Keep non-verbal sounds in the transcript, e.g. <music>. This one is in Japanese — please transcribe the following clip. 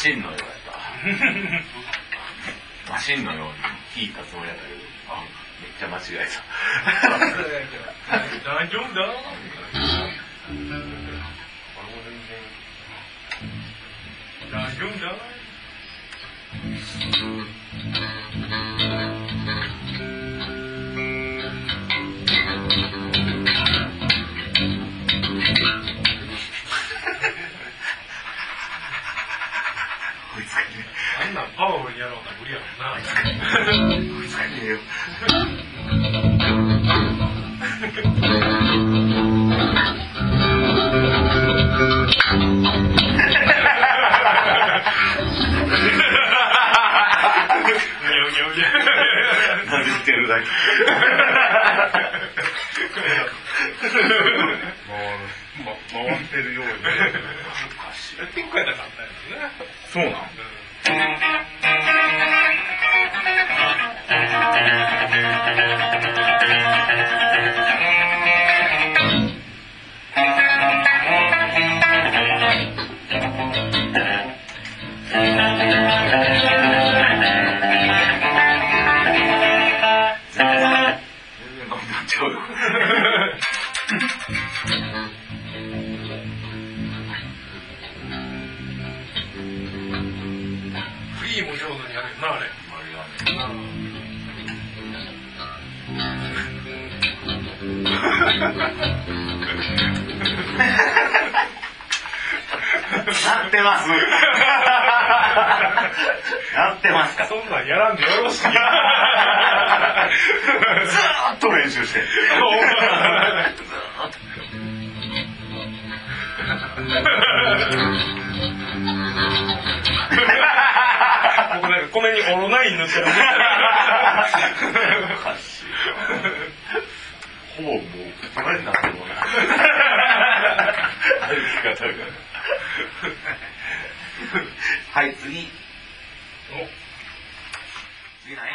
シンのようやった。<laughs> マシンのようにいたつもりやったけど、あ、めっちゃ間違えた。大丈夫だ。大丈夫だ。あんなパワフルにやろうと無理やろな。え。追いつかねえよ。にゃうにゃうにゃなでてるだけ。ま、回ってるようにね。う。ピンクやったら簡単やね。そうなんフリーも上手にやるよな、あれ。なってます。なってますか。ずそんなんやらんでよろしい。ーっと練習して。<laughs> 僕なんか米にオロナイン塗ってる。<laughs> <laughs> おかしいほぼもうバレたとうな歩き方がはい次お次なんや